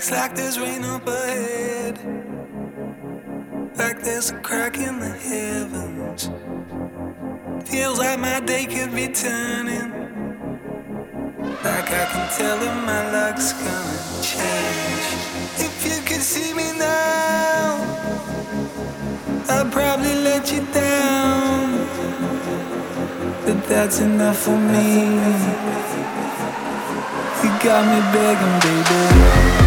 Looks like there's rain up ahead. Like there's a crack in the heavens. Feels like my day could be turning. Like I can tell that my luck's gonna change. If you could see me now, I'd probably let you down. But that's enough for me. You got me begging, baby.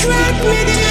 track me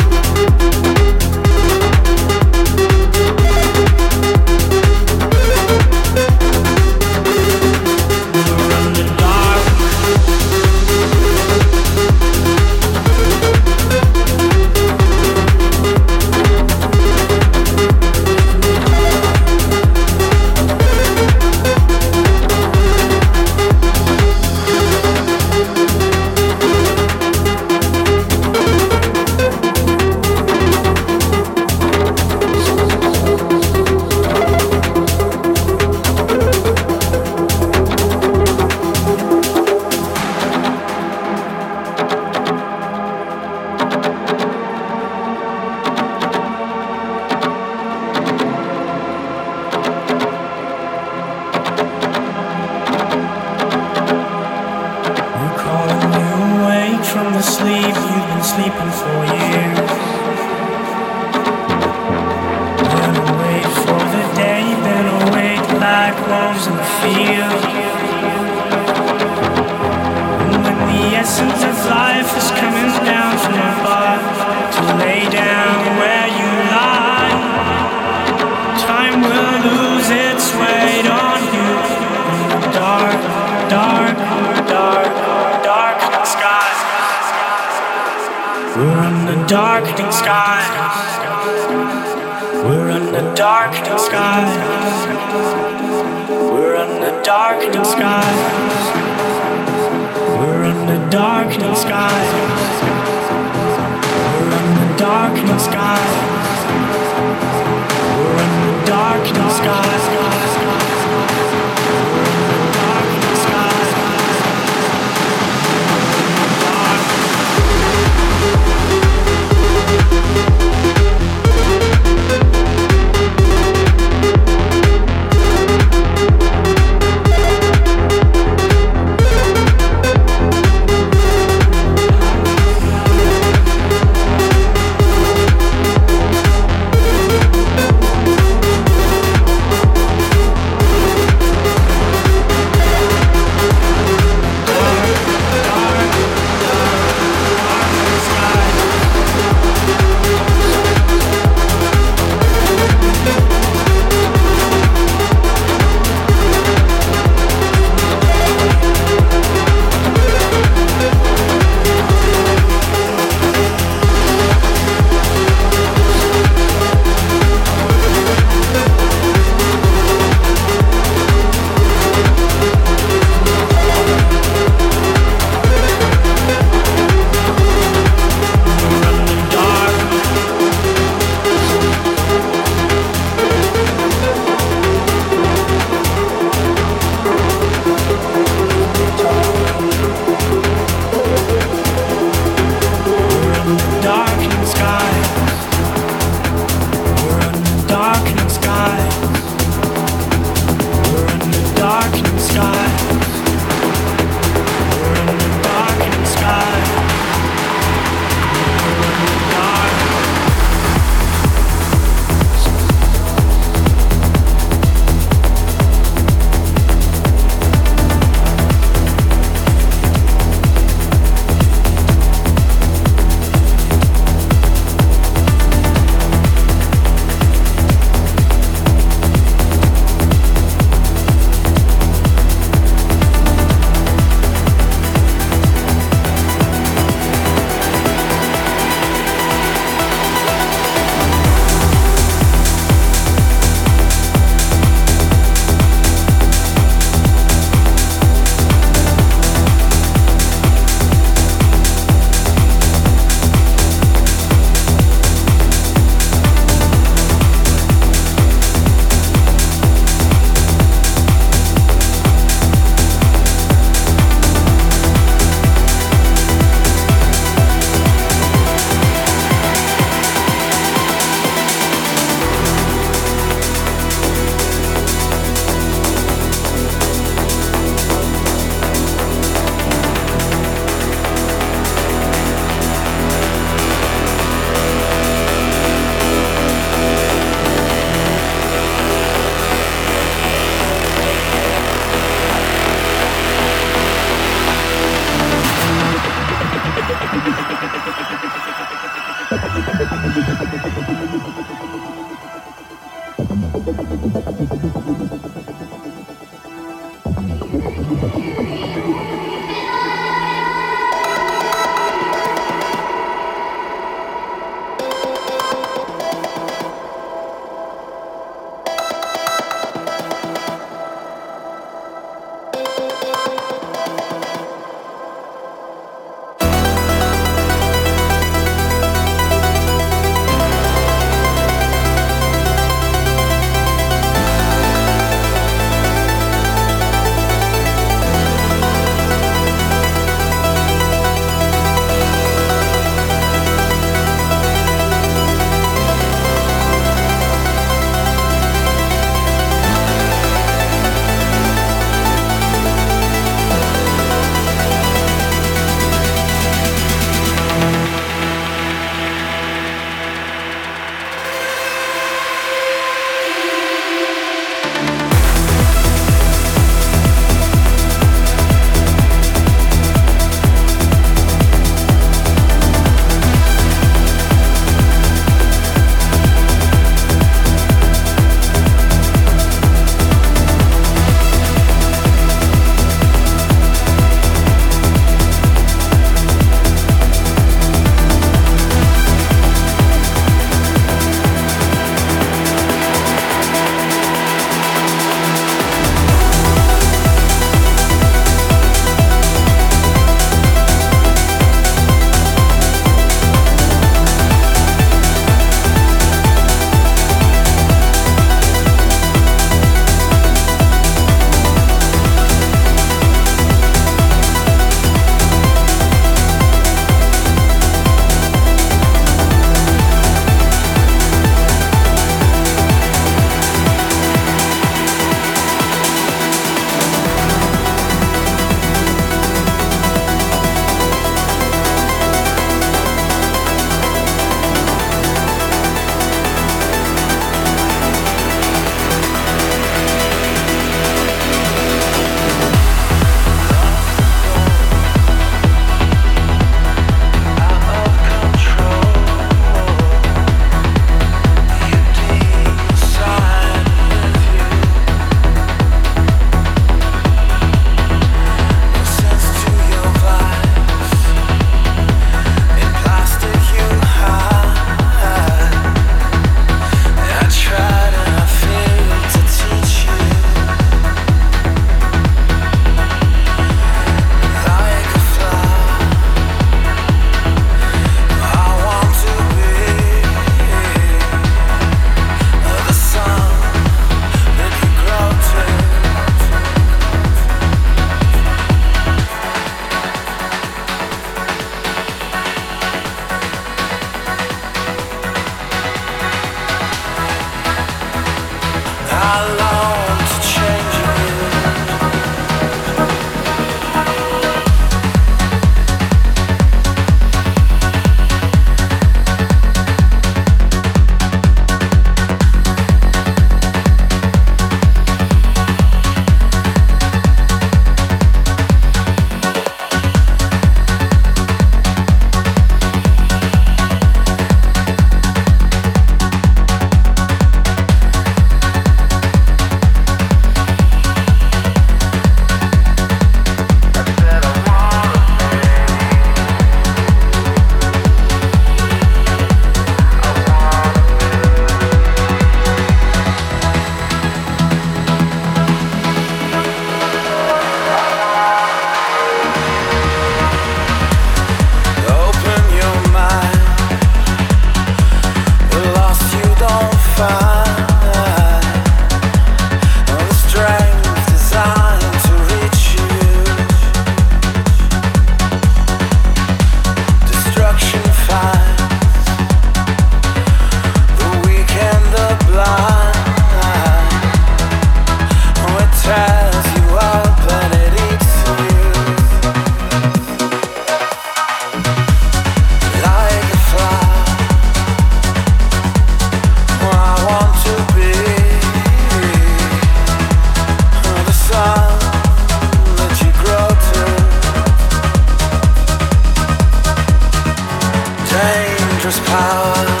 power.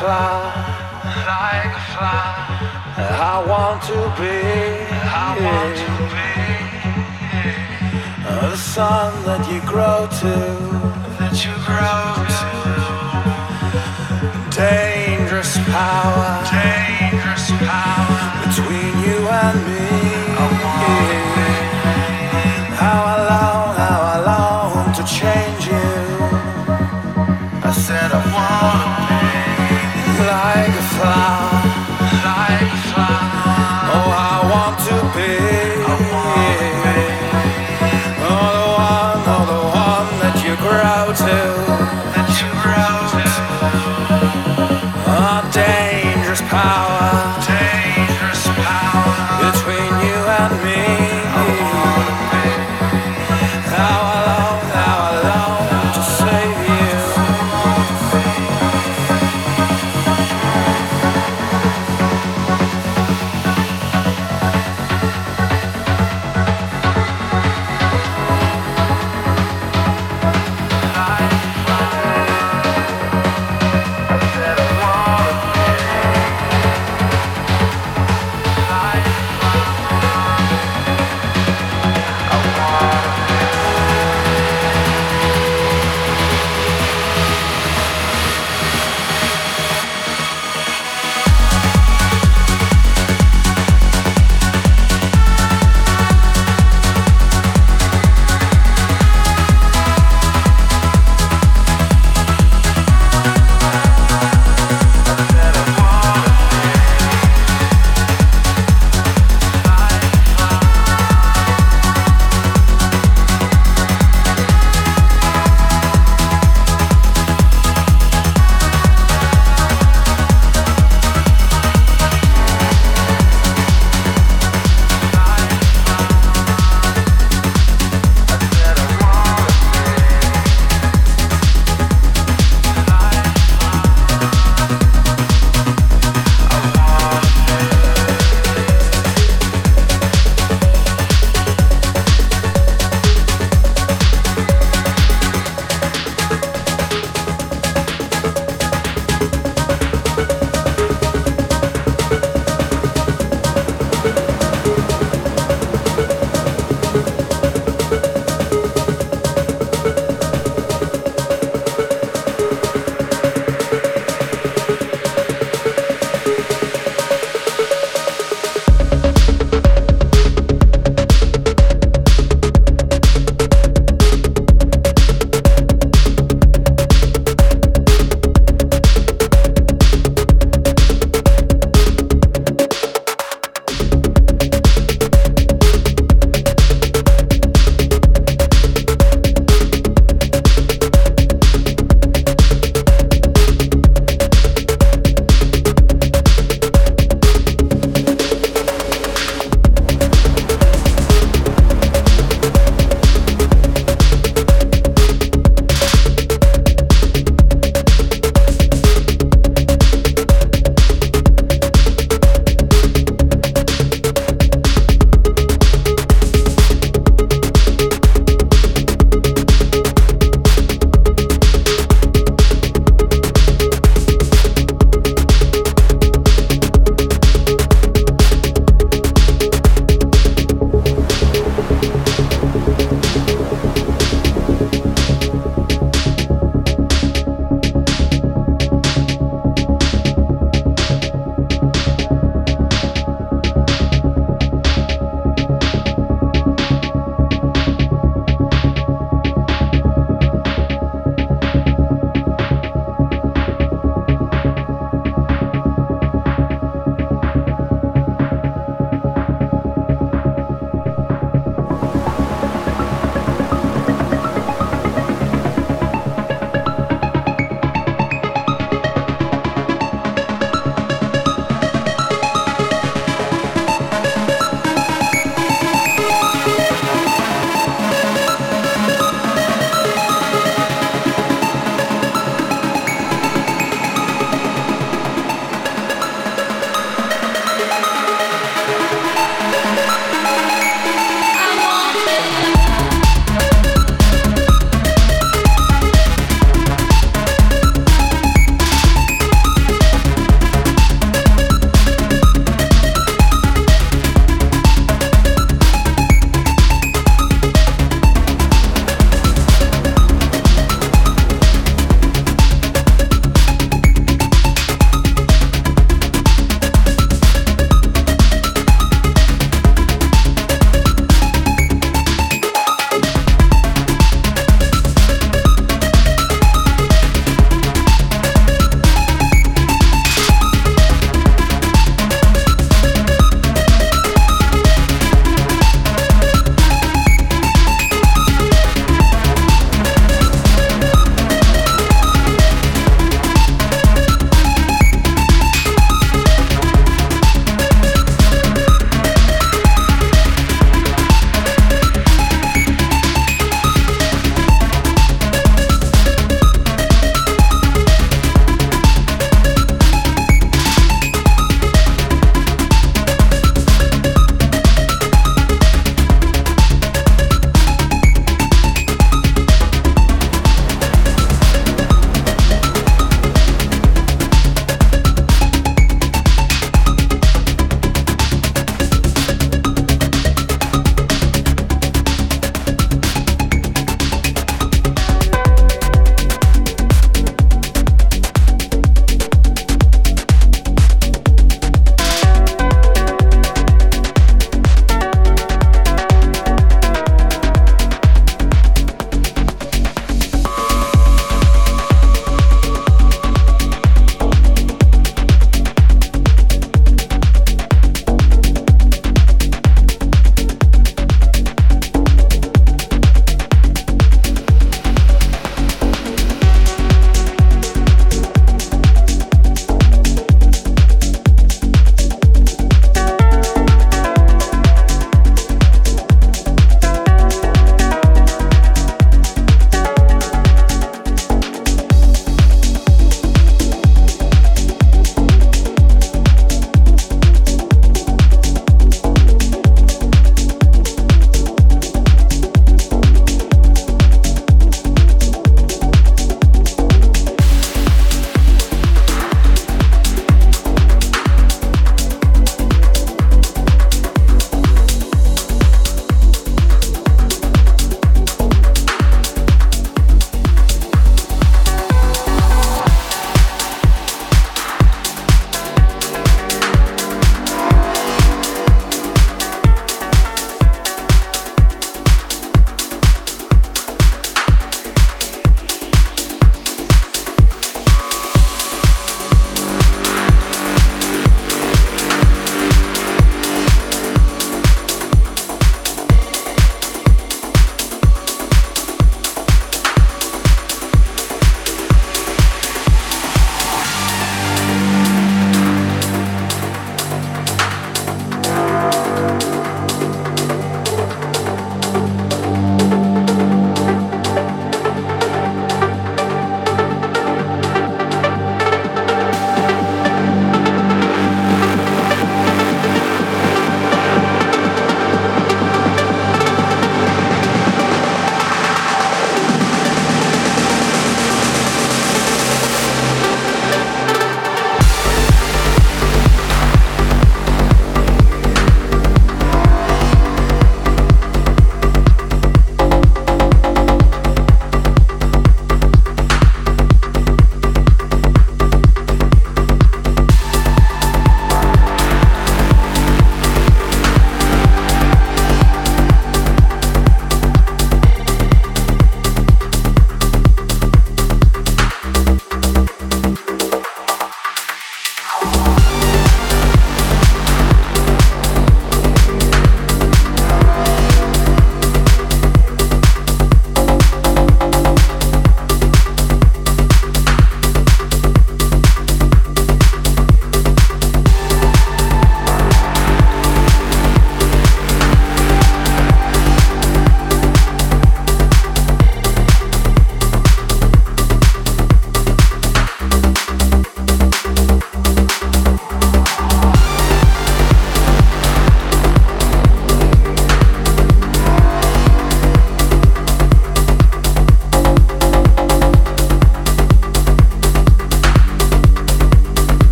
fly, like a fly. I want to be, I want to be the sun that you grow to.